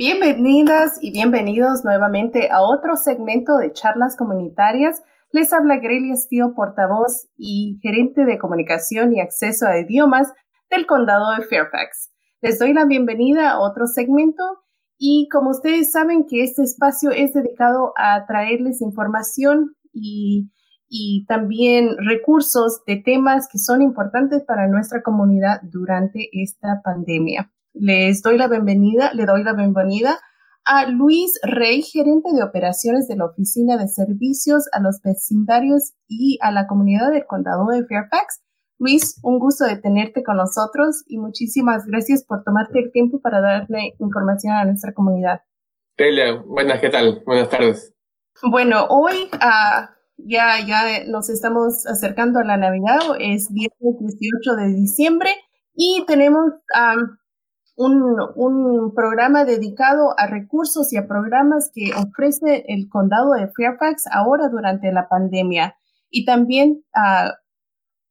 Bienvenidas y bienvenidos nuevamente a otro segmento de charlas comunitarias. Les habla Grelia Steele, portavoz y gerente de comunicación y acceso a idiomas del condado de Fairfax. Les doy la bienvenida a otro segmento y como ustedes saben que este espacio es dedicado a traerles información y, y también recursos de temas que son importantes para nuestra comunidad durante esta pandemia. Les doy la bienvenida, le doy la bienvenida a Luis Rey, gerente de operaciones de la Oficina de Servicios a los Vecindarios y a la comunidad del condado de Fairfax. Luis, un gusto de tenerte con nosotros y muchísimas gracias por tomarte el tiempo para darle información a nuestra comunidad. Telia, buenas, ¿qué tal? Buenas tardes. Bueno, hoy uh, ya, ya nos estamos acercando a la Navidad, es viernes 18 de diciembre y tenemos um, un, programa dedicado a recursos y a programas que ofrece el condado de Fairfax ahora durante la pandemia y también uh,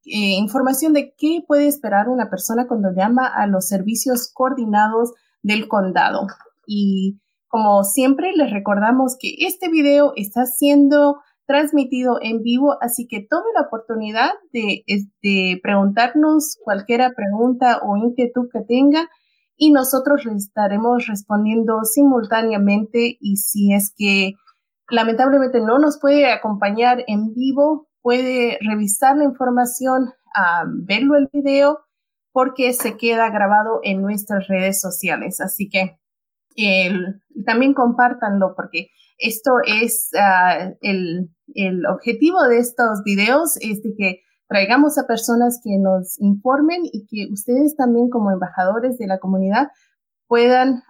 eh, información de qué puede esperar una persona cuando llama a los servicios coordinados del condado. Y como siempre, les recordamos que este video está siendo transmitido en vivo, así que tome la oportunidad de, de preguntarnos cualquier pregunta o inquietud que tenga y nosotros estaremos respondiendo simultáneamente y si es que lamentablemente no nos puede acompañar en vivo, puede revisar la información, a verlo el video, porque se queda grabado en nuestras redes sociales. Así que también compártanlo porque esto es ah, el, el objetivo de estos videos, es de que traigamos a personas que nos informen y que ustedes también como embajadores de la comunidad puedan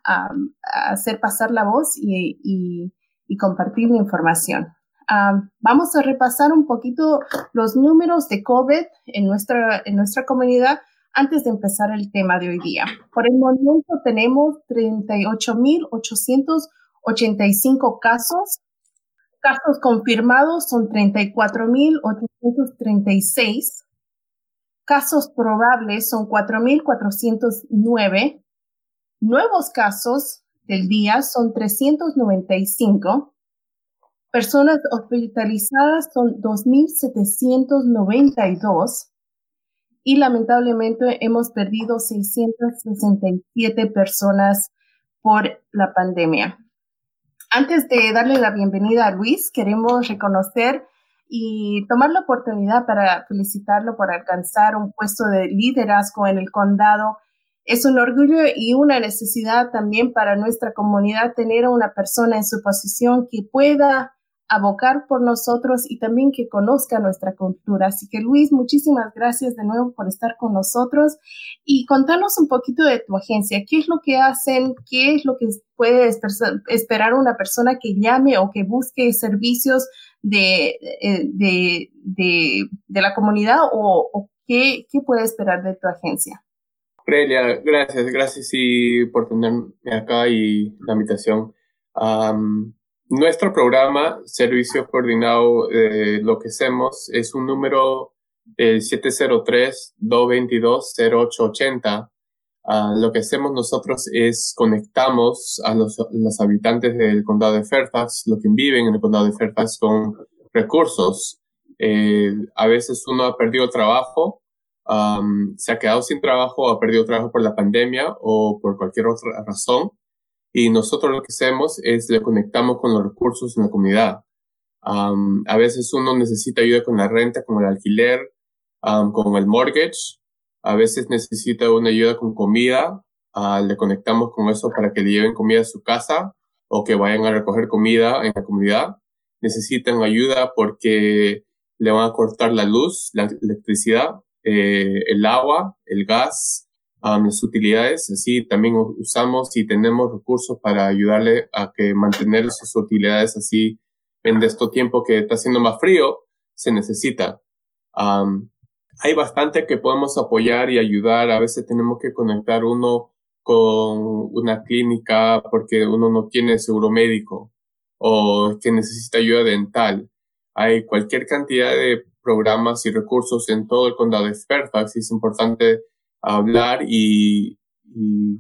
hacer pasar la voz y, compartir la información. vamos a repasar un poquito los números de COVID en nuestra, en nuestra comunidad antes de empezar el tema de hoy día. Por el momento tenemos 38.885 casos casos confirmados son 34.836. Casos probables son 4.409. Nuevos casos del día son 395. Personas hospitalizadas son 2.792. Y lamentablemente hemos perdido 667 personas por la pandemia. Antes de darle la bienvenida a Luis, queremos reconocer y tomar la oportunidad para felicitarlo por alcanzar un puesto de liderazgo en el condado. Es un orgullo y una necesidad también para nuestra comunidad tener a una persona en su posición que pueda abocar por nosotros y también que conozca nuestra cultura. Así que Luis, muchísimas gracias de nuevo por estar con nosotros y contanos un poquito de tu agencia. ¿Qué es lo que hacen? ¿Qué es lo que puede esperar una persona que llame o que busque servicios de, eh, de, de, la comunidad o, qué, qué, puede esperar de tu agencia? Prelia, gracias, gracias y por tenerme acá y la invitación. Nuestro programa, Servicio Coordinado, eh, lo que hacemos es un número eh, 703-222-0880. Ah, lo que hacemos nosotros es conectamos a los, habitantes del condado de Fairfax, los que viven en el condado de Fairfax, con recursos. Eh, a veces uno ha perdido trabajo, se ha quedado sin trabajo, ha perdido trabajo por la pandemia o por cualquier otra razón y nosotros lo que hacemos es le conectamos con los recursos en la comunidad. a veces uno necesita ayuda con la renta, con el alquiler, con el mortgage. A veces necesita una ayuda con comida. Uh, le conectamos con eso para que le lleven comida a su casa o que vayan a recoger comida en la comunidad. Necesitan ayuda porque le van a cortar la luz, la electricidad, eh, el agua, el gas, las utilidades, así también usamos y tenemos recursos para ayudarle a que mantener sus utilidades así en este tiempo que está haciendo más frío, se necesita. hay bastante que podemos apoyar y ayudar. A veces tenemos que conectar uno con una clínica porque uno no tiene seguro médico o que necesita ayuda dental. Hay cualquier cantidad de programas y recursos en todo el condado de Fairfax y es importante hablar y,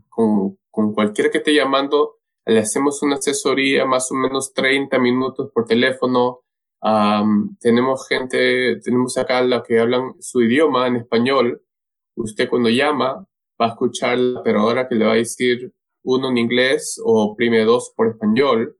con, con, cualquiera que esté llamando, le hacemos una asesoría más o menos 30 minutos por teléfono. tenemos gente, tenemos acá la que hablan su idioma en español. Usted cuando llama va a escuchar pero ahora que le va a decir uno en inglés o prime dos por español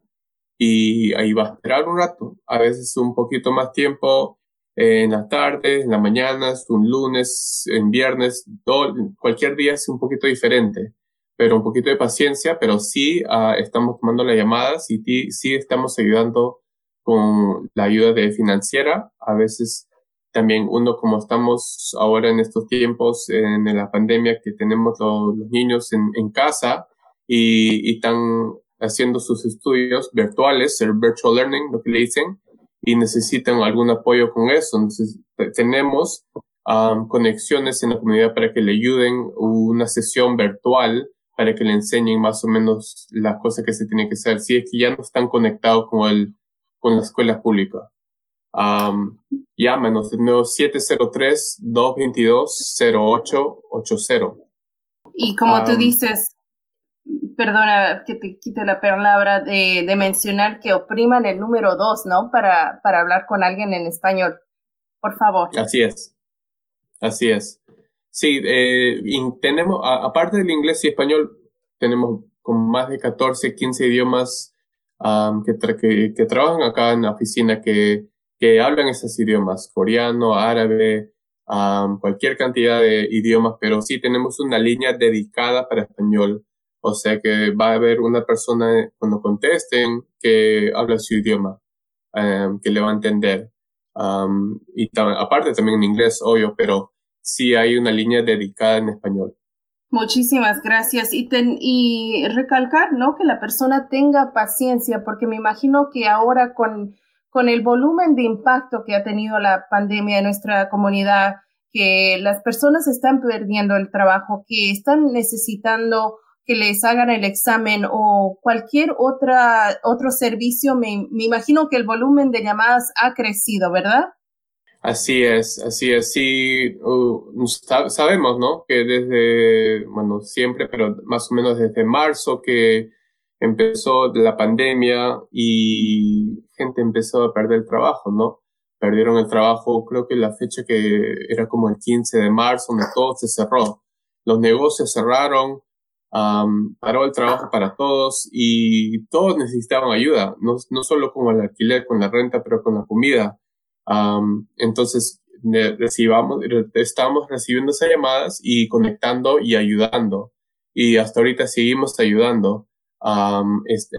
y ahí va a esperar un rato, a veces un poquito más tiempo en la tarde, en la mañana, un lunes, en viernes, todo, cualquier día es un poquito diferente pero un poquito de paciencia, pero sí uh, estamos tomando las llamadas y sí estamos ayudando con la ayuda de financiera. A veces también uno, como estamos ahora en estos tiempos, en, la pandemia, que tenemos los, niños en, en casa y, y, están haciendo sus estudios virtuales, el virtual learning, lo que le dicen, y necesitan algún apoyo con eso. Entonces, tenemos um, conexiones en la comunidad para que le ayuden una sesión virtual para que le enseñen más o menos las cosas que se tienen que hacer, si es que ya no están conectados con, el, con la escuela pública. Um, nuevo 703-222-0880. Y como tú dices, perdona que te quite la palabra de, de mencionar que opriman el número 2, ¿no? Para, para hablar con alguien en español. Por favor. Así es. Así es. Sí, eh, tenemos, aparte del inglés y español, tenemos como más de 14, 15 idiomas que, que, trabajan acá en la oficina que, que hablan esos idiomas, coreano, árabe, cualquier cantidad de idiomas, pero sí tenemos una línea dedicada para español. O sea que va a haber una persona cuando contesten que habla su idioma, que le va a entender. y aparte también en inglés, obvio, pero sí hay una línea dedicada en español. Muchísimas gracias. Y, y recalcar, ¿no? Que la persona tenga paciencia, porque me imagino que ahora con, con el volumen de impacto que ha tenido la pandemia en nuestra comunidad, que las personas están perdiendo el trabajo, que están necesitando que les hagan el examen o cualquier otra, otro servicio, me, me imagino que el volumen de llamadas ha crecido, ¿verdad? Así es, así es. Sí, uh, sabemos, ¿no? Que desde, bueno, siempre, pero más o menos desde marzo que empezó la pandemia y gente empezó a perder el trabajo, ¿no? Perdieron el trabajo, creo que la fecha que era como el 15 de marzo, donde todo se cerró. Los negocios cerraron, paró el trabajo para todos y todos necesitaban ayuda, no, no solo con el alquiler, con la renta, pero con la comida entonces, recibamos, estamos recibiendo esas llamadas y conectando y ayudando. Y hasta ahorita seguimos ayudando.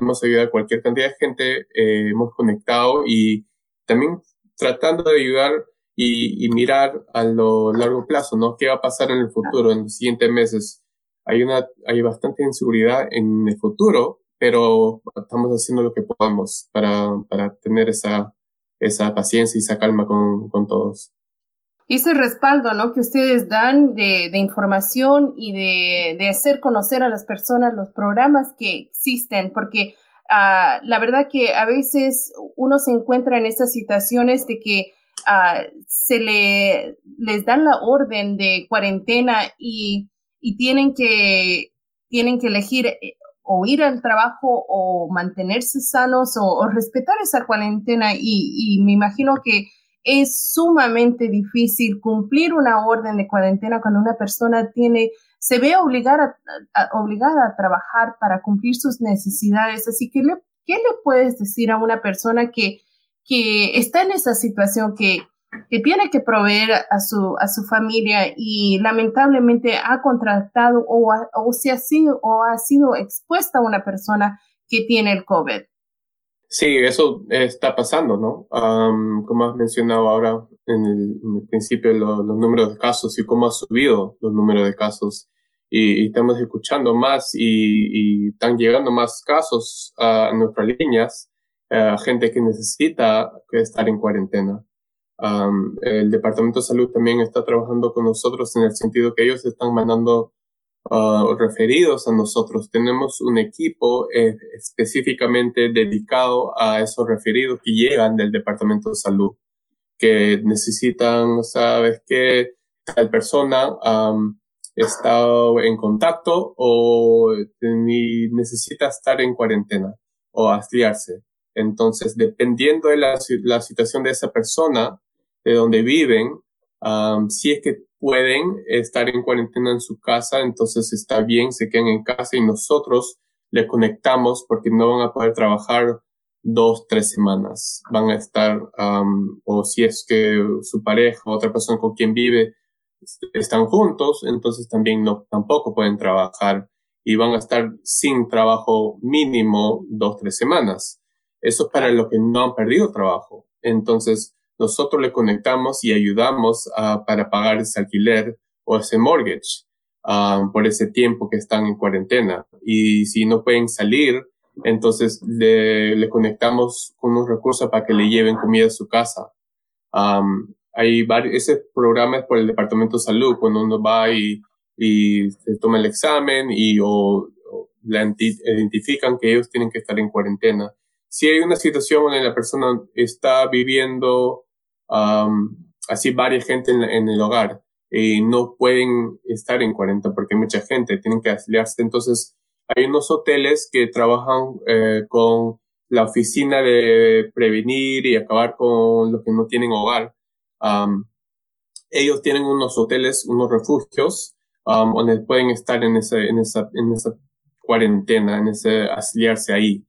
hemos ayudado a cualquier cantidad de gente, eh, hemos conectado y también tratando de ayudar y, mirar a lo largo plazo, ¿no? ¿Qué va a pasar en el futuro, en los siguientes meses? Hay, una, hay bastante inseguridad en el futuro, pero estamos haciendo lo que podemos para, para tener esa, esa paciencia y esa calma con, con todos. Ese respaldo ¿no? que ustedes dan de, de información y de, de, hacer conocer a las personas los programas que existen, porque uh, la verdad que a veces uno se encuentra en esas situaciones de que uh, se le, les dan la orden de cuarentena y, y tienen, que, tienen que elegir eh, o ir al trabajo o mantenerse sanos o, respetar esa cuarentena y, me imagino que es sumamente difícil cumplir una orden de cuarentena cuando una persona tiene se ve obligada a, obligada a trabajar para cumplir sus necesidades. Así que, ¿qué le puedes decir a una persona que, que está en esa situación, que, que tiene que proveer a su, a su familia y lamentablemente ha contratado o, o, se ha sido, o ha sido expuesta a una persona que tiene el COVID. Sí, eso está pasando, ¿no? como has mencionado ahora en el, principio, los números de casos y cómo ha subido los números de casos. Y, estamos escuchando más y, y, están llegando más casos a nuestras líneas, a gente que necesita estar en cuarentena el Departamento de Salud también está trabajando con nosotros en el sentido que ellos están mandando uh, referidos a nosotros. Tenemos un equipo eh, específicamente dedicado a esos referidos que llegan del Departamento de Salud, que necesitan, sabes, que tal persona estado en contacto o necesita estar en cuarentena o afiliarse. Entonces, dependiendo de la, la, situación de esa persona, de donde viven, si es que pueden estar en cuarentena en su casa, entonces está bien, se quedan en casa y nosotros le conectamos porque no van a poder trabajar dos, tres semanas. Van a estar, o si es que su pareja o otra persona con quien vive están juntos, entonces también no, tampoco pueden trabajar y van a estar sin trabajo mínimo dos, tres semanas. Eso es para los que no han perdido trabajo. Entonces, nosotros le conectamos y ayudamos para pagar ese alquiler o ese mortgage por ese tiempo que están en cuarentena. Y si no pueden salir, entonces le, conectamos con unos recursos para que le lleven comida a su casa. hay varios, ese programa es por el Departamento de Salud, cuando uno va y, y se toma el examen y o, le identifican que ellos tienen que estar en cuarentena. Si hay una situación donde la persona está viviendo así varias gente en, el hogar y no pueden estar en cuarentena porque hay mucha gente, tienen que afiliarse. Entonces, hay unos hoteles que trabajan eh, con la oficina de prevenir y acabar con los que no tienen hogar. ellos tienen unos hoteles, unos refugios, donde pueden estar en, ese, en, esa, en esa cuarentena, en ese asiliarse ahí.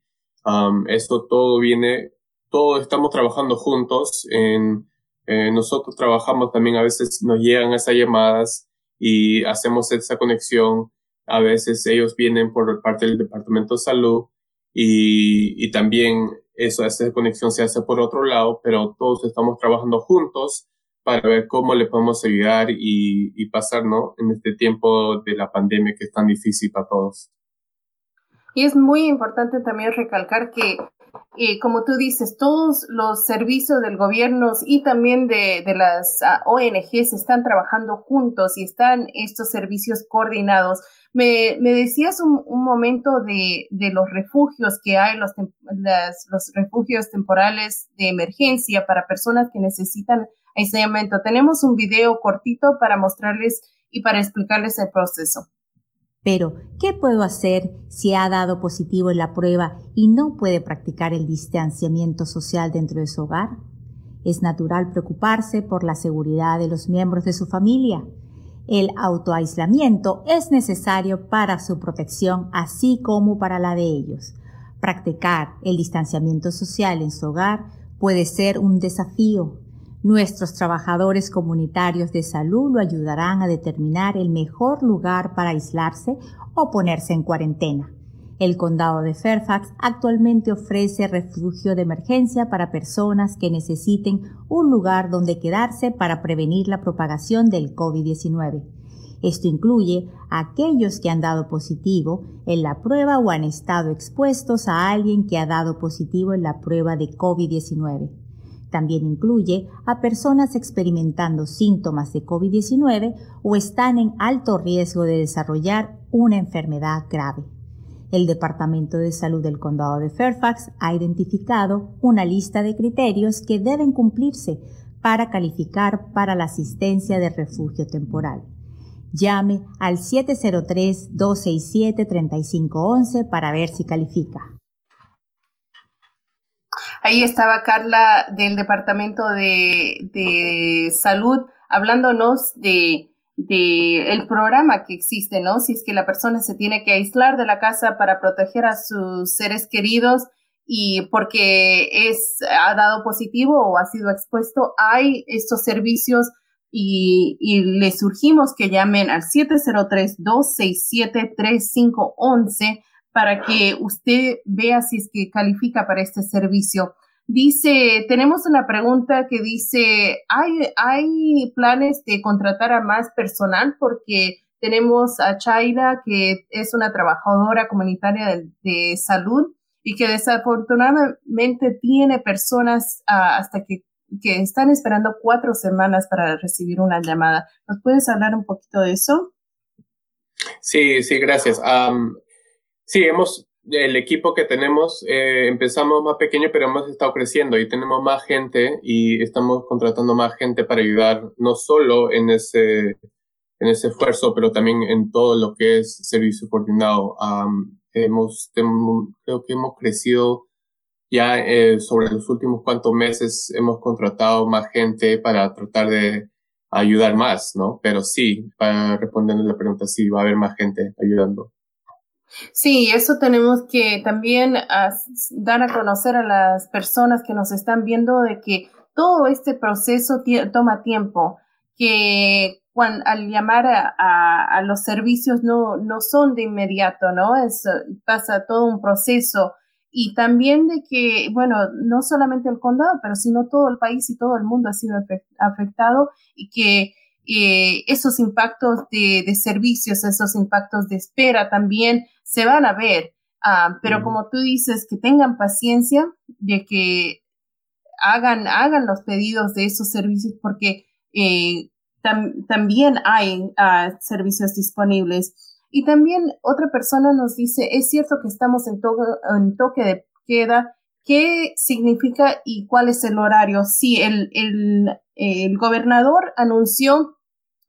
esto todo viene, todo estamos trabajando juntos en, eh, nosotros trabajamos también, a veces nos llegan esas llamadas y hacemos esa conexión a veces ellos vienen por parte del Departamento de Salud y, y también eso, esa conexión se hace por otro lado, pero todos estamos trabajando juntos para ver cómo le podemos ayudar y, y pasar, ¿no? En este tiempo de la pandemia que es tan difícil para todos. Y es muy importante también recalcar que y como tú dices, todos los servicios del gobierno y también de, las ah, ONGs están trabajando juntos y están estos servicios coordinados. Me, decías un, momento de, los refugios que hay, los refugios temporales de emergencia para personas que necesitan aislamiento. Tenemos un video cortito para mostrarles y para explicarles el proceso. Pero, ¿qué puedo hacer si ha dado positivo en la prueba y no puede practicar el distanciamiento social dentro de su hogar? Es natural preocuparse por la seguridad de los miembros de su familia. El autoaislamiento es necesario para su protección así como para la de ellos. Practicar el distanciamiento social en su hogar puede ser un desafío, Nuestros trabajadores comunitarios de salud lo ayudarán a determinar el mejor lugar para aislarse o ponerse en cuarentena. El condado de Fairfax actualmente ofrece refugio de emergencia para personas que necesiten un lugar donde quedarse para prevenir la propagación del COVID-19. Esto incluye a aquellos que han dado positivo en la prueba o han estado expuestos a alguien que ha dado positivo en la prueba de COVID-19. También incluye a personas experimentando síntomas de COVID-19 o están en alto riesgo de desarrollar una enfermedad grave. El Departamento de Salud del Condado de Fairfax ha identificado una lista de criterios que deben cumplirse para calificar para la asistencia de refugio temporal. Llame al 703-267-3511 para ver si califica. Ahí estaba Carla del Departamento de, Salud hablándonos de, de, el programa que existe, ¿no? Si es que la persona se tiene que aislar de la casa para proteger a sus seres queridos y porque es, ha dado positivo o ha sido expuesto, hay estos servicios y, y les surgimos que llamen al 703-267-3511 para que usted vea si es que califica para este servicio. Dice, tenemos una pregunta que dice, ¿hay, hay planes de contratar a más personal? Porque tenemos a Chaira, que es una trabajadora comunitaria de, salud y que desafortunadamente tiene personas ah, hasta que, que están esperando cuatro semanas para recibir una llamada. ¿Nos puedes hablar un poquito de eso? Sí, sí, gracias. Sí, hemos, el equipo que tenemos, eh, empezamos más pequeño, pero hemos estado creciendo y tenemos más gente y estamos contratando más gente para ayudar, no solo en ese, en ese esfuerzo, pero también en todo lo que es servicio coordinado. hemos, creo que hemos crecido ya eh, sobre los últimos cuantos meses, hemos contratado más gente para tratar de ayudar más, ¿no? Pero sí, para responder la pregunta, sí, va a haber más gente ayudando. Sí, eso tenemos que también dar a conocer a las personas que nos están viendo de que todo este proceso toma tiempo, que cuando, al llamar a, los servicios no, no son de inmediato, ¿no? Es, pasa todo un proceso y también de que, bueno, no solamente el condado, pero sino todo el país y todo el mundo ha sido afectado y que eh, esos impactos de, servicios, esos impactos de espera también se van a ver. Ah, pero como tú dices, que tengan paciencia de que hagan, hagan los pedidos de esos servicios porque eh, también hay ah, servicios disponibles. Y también otra persona nos dice, es cierto que estamos en, en toque de queda, ¿qué significa y cuál es el horario? Sí, el, el, el gobernador anunció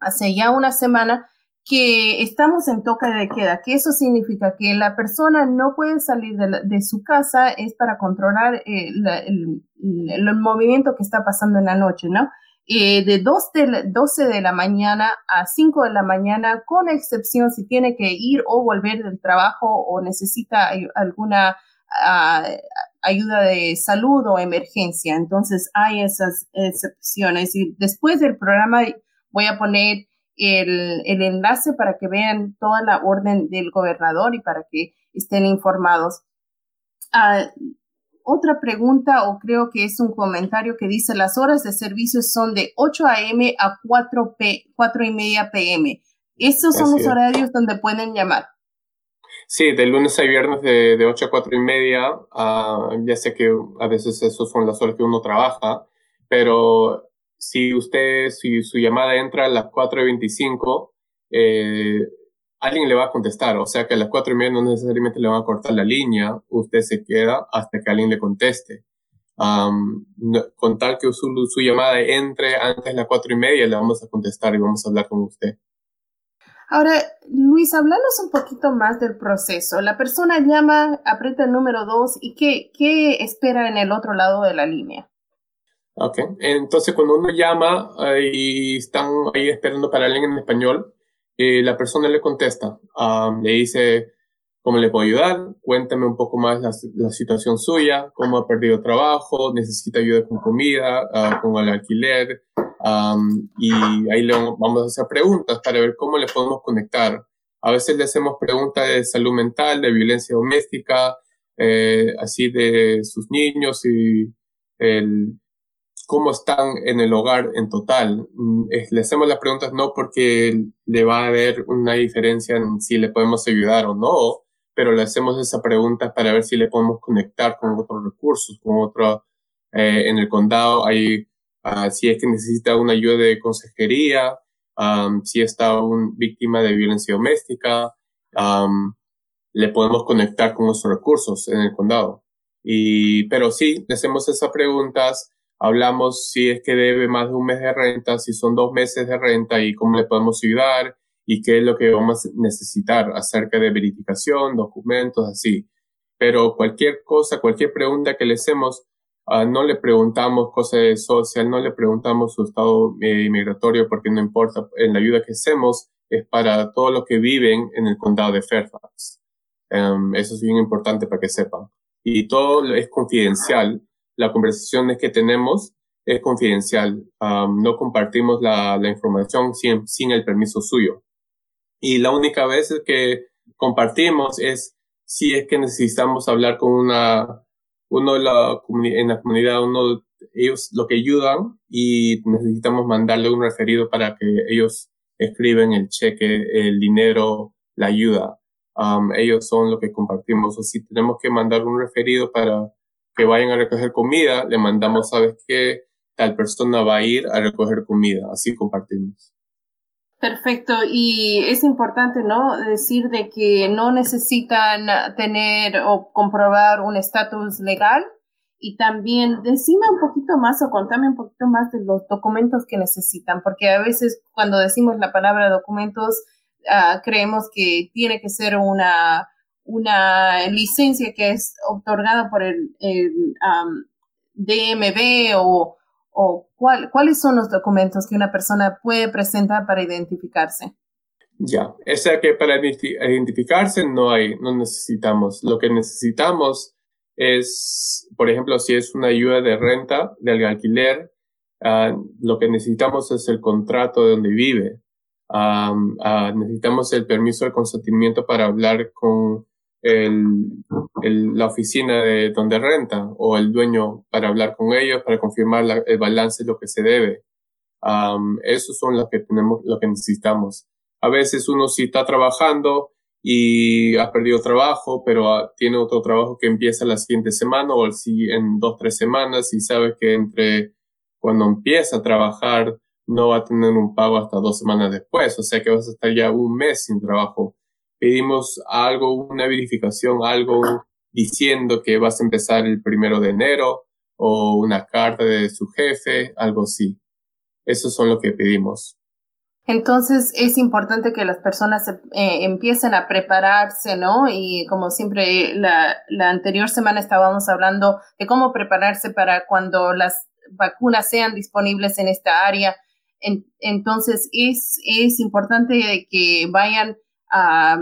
hace ya una semana que estamos en toque de queda, que eso significa que la persona no puede salir de, su casa, es para controlar eh, el, el, movimiento que está pasando en la noche, ¿no? Eh, de, 2 de 12 de la mañana a 5 de la mañana, con excepción si tiene que ir o volver del trabajo o necesita alguna ah, ayuda de salud o emergencia. Entonces hay esas excepciones. Y después del programa voy a poner el, el enlace para que vean toda la orden del gobernador y para que estén informados. Uh, otra pregunta o creo que es un comentario que dice las horas de servicio son de 8 a.m. a 4, p 4 y media p.m. Esos son los horarios donde pueden llamar. Sí, de lunes a viernes de, de 8 a 4 y media. Uh, ya sé que a veces esos son las horas que uno trabaja, pero si usted, si su llamada entra a las 4 y 25, eh, alguien le va a contestar, o sea que a las cuatro y media no necesariamente le van a cortar la línea, usted se queda hasta que alguien le conteste. con tal que su, su, llamada entre antes de las cuatro y media, le vamos a contestar y vamos a hablar con usted. Ahora, Luis, háblanos un poquito más del proceso. La persona llama, aprieta el número dos y qué, qué espera en el otro lado de la línea. Ok, entonces cuando uno llama y están ahí esperando para alguien en español, la persona le contesta, le dice, ¿cómo le puedo ayudar? Cuéntame un poco más la, situación suya, cómo ha perdido trabajo, necesita ayuda con comida, uh, con el alquiler, y ahí le vamos a hacer preguntas para ver cómo le podemos conectar. A veces le hacemos preguntas de salud mental, de violencia doméstica, eh, así de sus niños y cómo están en el hogar en total. Mm, le hacemos las preguntas no porque le va a haber una diferencia en si le podemos ayudar o no, pero le hacemos esa pregunta para ver si le podemos conectar con otros recursos, con otro, eh, en el condado hay, uh, si es que necesita una ayuda de consejería, um, si está un, víctima de violencia doméstica, um, le podemos conectar con nuestros recursos en el condado. Y, pero sí, le hacemos esas preguntas hablamos si es que debe más de un mes de renta, si son dos meses de renta y cómo le podemos ayudar y qué es lo que vamos a necesitar acerca de verificación, documentos, así. Pero cualquier cosa, cualquier pregunta que le hacemos, ah, no le preguntamos cosas de social, no le preguntamos su estado eh, migratorio porque no importa, en la ayuda que hacemos es para todos los que viven en el condado de Fairfax. Em, eso es bien importante para que sepan. Y todo es confidencial la conversación que tenemos es confidencial. no compartimos la, información sin, sin, el permiso suyo. Y la única vez que compartimos es si es que necesitamos hablar con una, uno la, en la comunidad, uno, ellos lo que ayudan y necesitamos mandarle un referido para que ellos escriben el cheque, el dinero, la ayuda. ellos son lo que compartimos. O si tenemos que mandar un referido para que vayan a recoger comida, le mandamos, ¿sabes qué? Tal persona va a ir a recoger comida, así compartimos. Perfecto, y es importante, ¿no? Decir de que no necesitan tener o comprobar un estatus legal y también decime un poquito más o contame un poquito más de los documentos que necesitan, porque a veces cuando decimos la palabra documentos ah, creemos que tiene que ser una, una licencia que es otorgada por el, DMV o, o cuáles son los documentos que una persona puede presentar para identificarse. Ya, o que para identificarse no hay, no necesitamos. Lo que necesitamos es, por ejemplo, si es una ayuda de renta, de alquiler, uh, lo que necesitamos es el contrato de donde vive. Uh, necesitamos el permiso de consentimiento para hablar con el, el, la oficina de donde renta o el dueño para hablar con ellos, para confirmar la, el balance lo que se debe. Um, esos son los que tenemos, lo que necesitamos. A veces uno sí está trabajando y ha perdido trabajo, pero ah, tiene otro trabajo que empieza la siguiente semana o si en dos, tres semanas y sabe que entre cuando empieza a trabajar no va a tener un pago hasta dos semanas después, o sea que vas a estar ya un mes sin trabajo. Pedimos algo, una verificación, algo diciendo que vas a empezar el primero de enero o una carta de su jefe, algo así. Eso son lo que pedimos. Entonces es importante que las personas eh, empiecen a prepararse, ¿no? Y como siempre, la, la, anterior semana estábamos hablando de cómo prepararse para cuando las vacunas sean disponibles en esta área. entonces es, es importante que vayan a,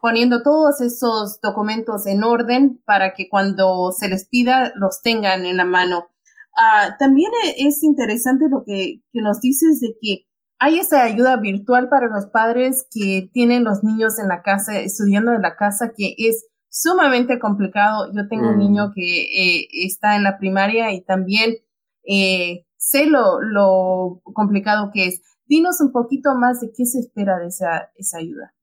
poniendo todos esos documentos en orden para que cuando se les pida los tengan en la mano. Ah, también es interesante lo que, que nos dices de que hay esa ayuda virtual para los padres que tienen los niños en la casa, estudiando en la casa, que es sumamente complicado. Yo tengo un niño mm. que eh, está en la primaria y también eh, sé lo, lo, complicado que es. Dinos un poquito más de qué se espera de esa, esa ayuda.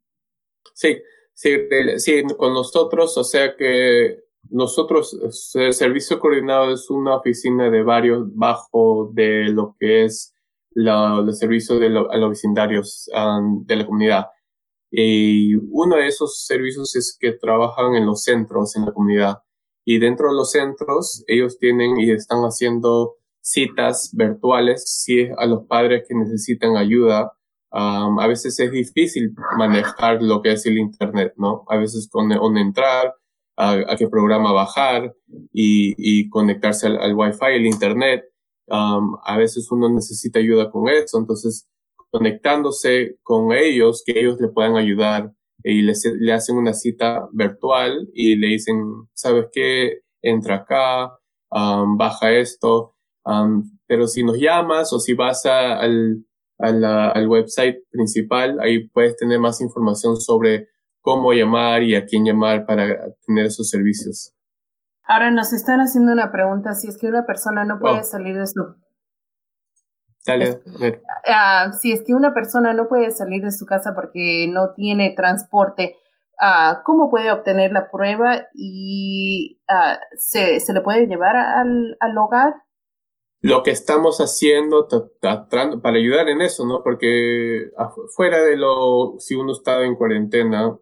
Sí, sí, sí, con nosotros, o sea que nosotros, el servicio coordinado es una oficina de varios bajo de lo que es los servicios de a los vecindarios um, de la comunidad. Y uno de esos servicios es que trabajan en los centros en la comunidad. Y dentro de los centros, ellos tienen y están haciendo citas virtuales si a los padres que necesitan ayuda. Um, a veces es difícil manejar lo que es el Internet, ¿no? A veces con dónde entrar, a, qué programa bajar y, y conectarse al, al Wi-Fi, el Internet a veces uno necesita ayuda con eso, entonces conectándose con ellos, que ellos le puedan ayudar y le, le hacen una cita virtual y le dicen, ¿sabes qué? Entra acá, baja esto, pero si nos llamas o si vas al, al website principal, ahí puedes tener más información sobre cómo llamar y a quién llamar para tener esos servicios. Ahora nos están haciendo una pregunta, si es que una persona no puede oh. salir de su... Dale, uh, si es que una persona no puede salir de su casa porque no tiene transporte, uh, ¿cómo puede obtener la prueba y uh, ¿se, se, le puede llevar al, al hogar? Lo que estamos haciendo para ayudar en eso, ¿no? Porque fuera de lo, si uno está en cuarentena,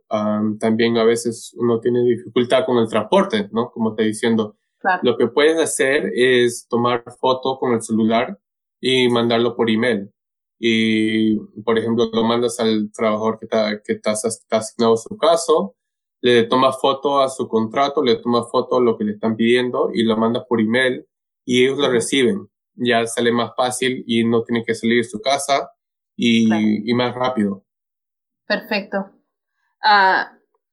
también a veces uno tiene dificultad con el transporte, ¿no? Como está diciendo. Lo que puedes hacer es tomar foto con el celular y mandarlo por email. Y, por ejemplo, lo mandas al trabajador que está, que está, está asignado a su caso, le toma foto a su contrato, le toma foto a lo que le están pidiendo y lo mandas por email y ellos lo reciben. Ya sale más fácil y no tienen que salir de su casa y, y más rápido. Perfecto. Uh,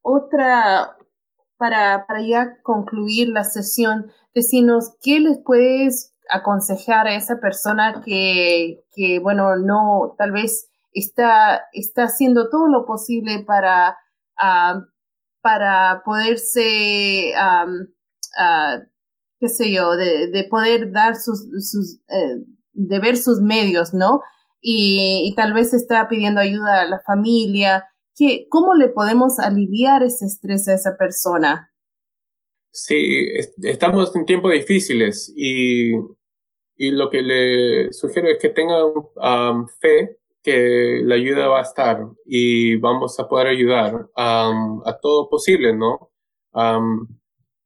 otra, para, para ya concluir la sesión, decirnos qué les puedes aconsejar a esa persona que, que bueno, no, tal vez está, está haciendo todo lo posible para, uh, para poderse um, uh, qué sé yo, de, de poder dar sus, eh, de ver sus medios, ¿no? Y, tal vez está pidiendo ayuda a la familia. ¿Qué, ¿Cómo le podemos aliviar ese estrés a esa persona? Sí, estamos en tiempos difíciles y, y lo que le sugiero es que tengan um, fe que la ayuda va a estar y vamos a poder ayudar um, a todo posible, ¿no? Um,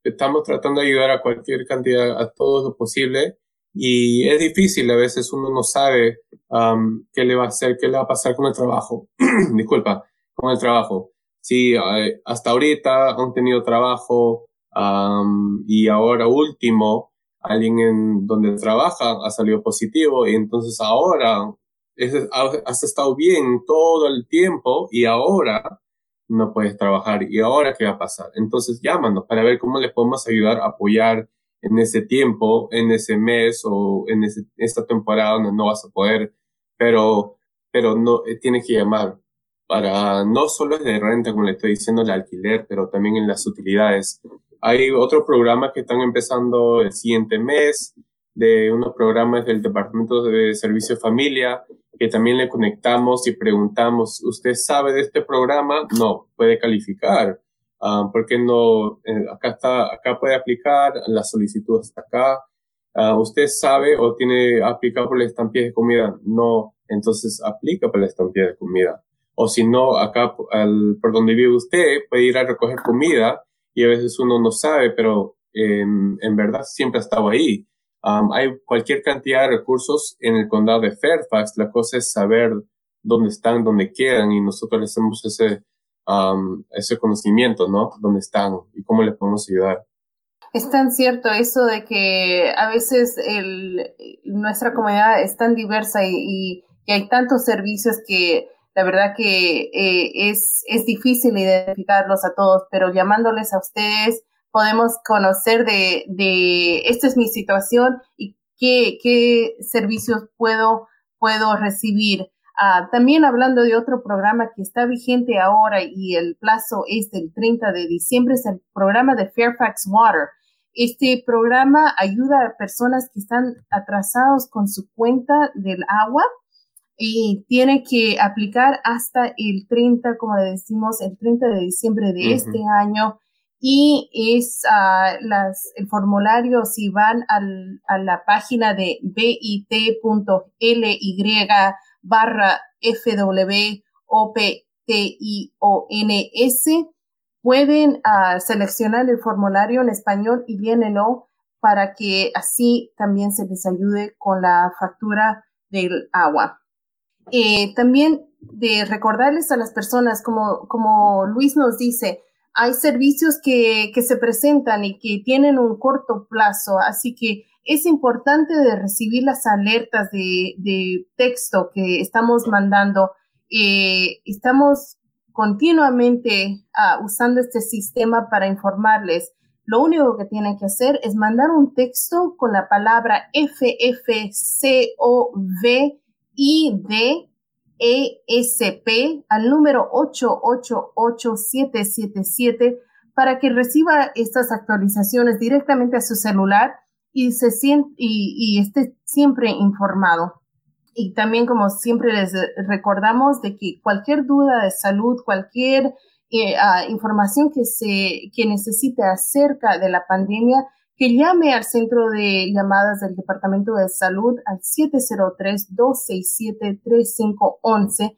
estamos tratando de ayudar a cualquier cantidad, a todo lo posible. Y es difícil, a veces uno no sabe um, qué le va a hacer, qué le va a pasar con el trabajo. Disculpa, con el trabajo. Eh, hasta ahorita han tenido trabajo um, y ahora último, alguien en donde trabaja ha salido positivo y entonces ahora has estado bien todo el tiempo y ahora no puedes trabajar. ¿Y ahora qué va a pasar? Entonces llámanos para ver cómo les podemos ayudar a apoyar en ese tiempo, en ese mes o en esta temporada donde no vas a poder, pero, pero no, eh, tienes que llamar para no solo es de renta, como le estoy diciendo, el alquiler, pero también en las utilidades. Hay otros programas que están empezando el siguiente mes, de unos programas del Departamento de Servicio Familia, que también le conectamos y preguntamos, ¿usted sabe de este programa? No, puede calificar. Uh, ¿Por qué no? Eh, acá está, acá puede aplicar, la solicitud está acá. Uh, ¿Usted sabe o tiene aplicado por la estampilla de comida? No, entonces aplica por la estampilla de comida. O si no, acá por donde vive usted puede ir a recoger comida y a veces uno no sabe, pero en verdad siempre ha estado ahí hay cualquier cantidad de recursos en el condado de Fairfax. La cosa es saber dónde están, dónde quedan y nosotros les hacemos ese, ese conocimiento, ¿no? Dónde están y cómo les podemos ayudar. Es tan cierto eso de que a veces nuestra comunidad es tan diversa y, hay tantos servicios que la verdad que eh, es, es difícil identificarlos a todos, pero llamándoles a ustedes, podemos conocer de, de esta es mi situación y qué, qué servicios puedo, puedo recibir. Ah, también hablando de otro programa que está vigente ahora y el plazo es del 30 de diciembre, es el programa de Fairfax Water. Este programa ayuda a personas que están atrasados con su cuenta del agua y tienen que aplicar hasta el 30, como decimos, el 30 de diciembre de este año y es las, el formulario si van a la página de bit.ly barra FWOPTIONS pueden uh, seleccionar el formulario en español y llénenlo para que así también se les ayude con la factura del agua. Eh, también de recordarles a las personas, como, como Luis nos dice, hay servicios que, se presentan y que tienen un corto plazo, así que es importante de recibir las alertas de, texto que estamos mandando. Eh, estamos continuamente ah, usando este sistema para informarles. Lo único que tienen que hacer es mandar un texto con la palabra FFCOVID ESP al número 888777 para que reciba estas actualizaciones directamente a su celular y, se siente, y, esté siempre informado. Y también, como siempre les recordamos, de que cualquier duda de salud, cualquier eh, ah, información que, se, que necesite acerca de la pandemia, que llame al centro de llamadas del Departamento de Salud al 703-267-3511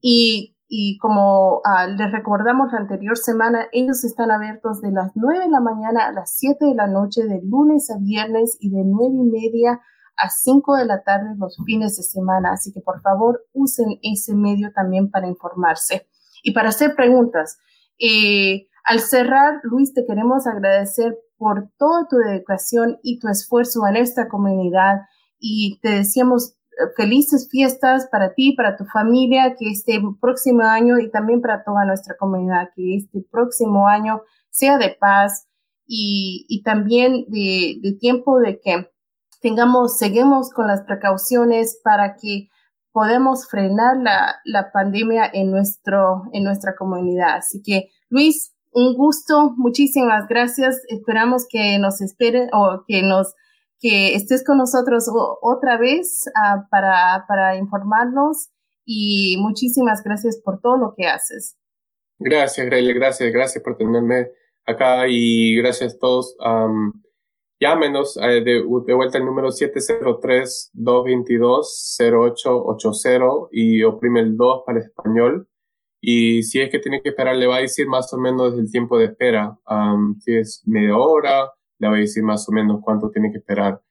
y, y como ah, les recordamos la anterior semana, ellos están abiertos de las 9 de la mañana a las 7 de la noche de lunes a viernes y de 9 y media a 5 de la tarde los fines de semana. Así que por favor usen ese medio también para informarse y para hacer preguntas. Eh, al cerrar, Luis, te queremos agradecer por toda tu educación y tu esfuerzo en esta comunidad y te deseamos eh, felices fiestas para ti, para tu familia, que este próximo año y también para toda nuestra comunidad, que este próximo año sea de paz y, también de, tiempo de que tengamos, seguimos con las precauciones para que podamos frenar la, la pandemia en, nuestro, en nuestra comunidad. Así que, Luis, un gusto, muchísimas gracias. Esperamos que nos esperen o que nos que estés con nosotros otra vez ah, para, para informarnos y muchísimas gracias por todo lo que haces. Gracias, Greyle, gracias, gracias por tenerme acá y gracias a todos. llámenos eh, de, de, vuelta el número 703-222-0880 y oprime el 2 para español Y si es que tiene que esperar, le va a decir más o menos el tiempo de espera. si es media hora, le va a decir más o menos cuánto tiene que esperar.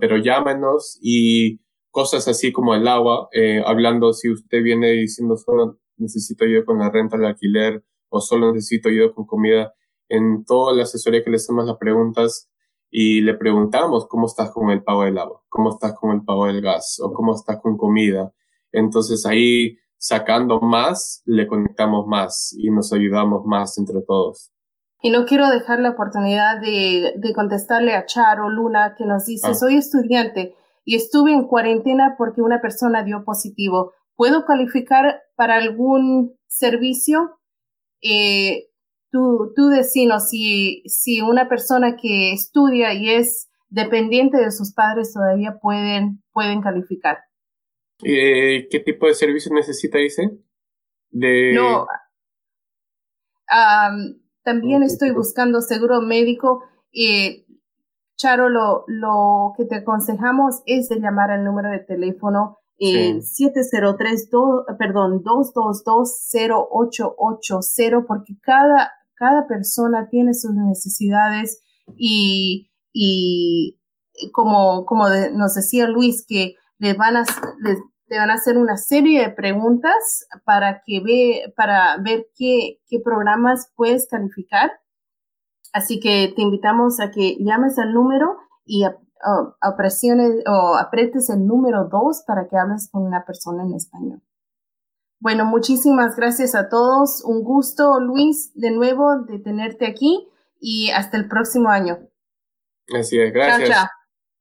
pero llámenos y cosas así como el agua, eh, hablando si usted viene diciendo solo necesito ayuda con la renta, el alquiler o solo necesito ayuda con comida. En toda la asesoría que le hacemos las preguntas y le preguntamos cómo estás con el pago del agua, cómo estás con el pago del gas o cómo estás con comida. Entonces ahí sacando más, le conectamos más y nos ayudamos más entre todos. Y no quiero dejar la oportunidad de, de contestarle a Charo Luna que nos dice, ah. soy estudiante y estuve en cuarentena porque una persona dio positivo. ¿Puedo calificar para algún servicio? Eh, tú, tú decinos si, si una persona que estudia y es dependiente de sus padres todavía pueden, pueden calificar. Eh, ¿Qué tipo de servicio necesita, dice? De... No. también estoy buscando seguro médico. Charo, lo, lo que te aconsejamos es de llamar al número de teléfono eh, 703 perdón, 222-0880 porque cada, cada persona tiene sus necesidades y, y como, como nos decía Luis, que le van a, le van a hacer una serie de preguntas para, que ve, para ver qué, qué programas puedes calificar. Así que te invitamos a que llames al número y a, presiones o apretes el número 2 para que hables con una persona en español. Bueno, muchísimas gracias a todos. Un gusto, Luis, de nuevo de tenerte aquí y hasta el próximo año. Así es, gracias.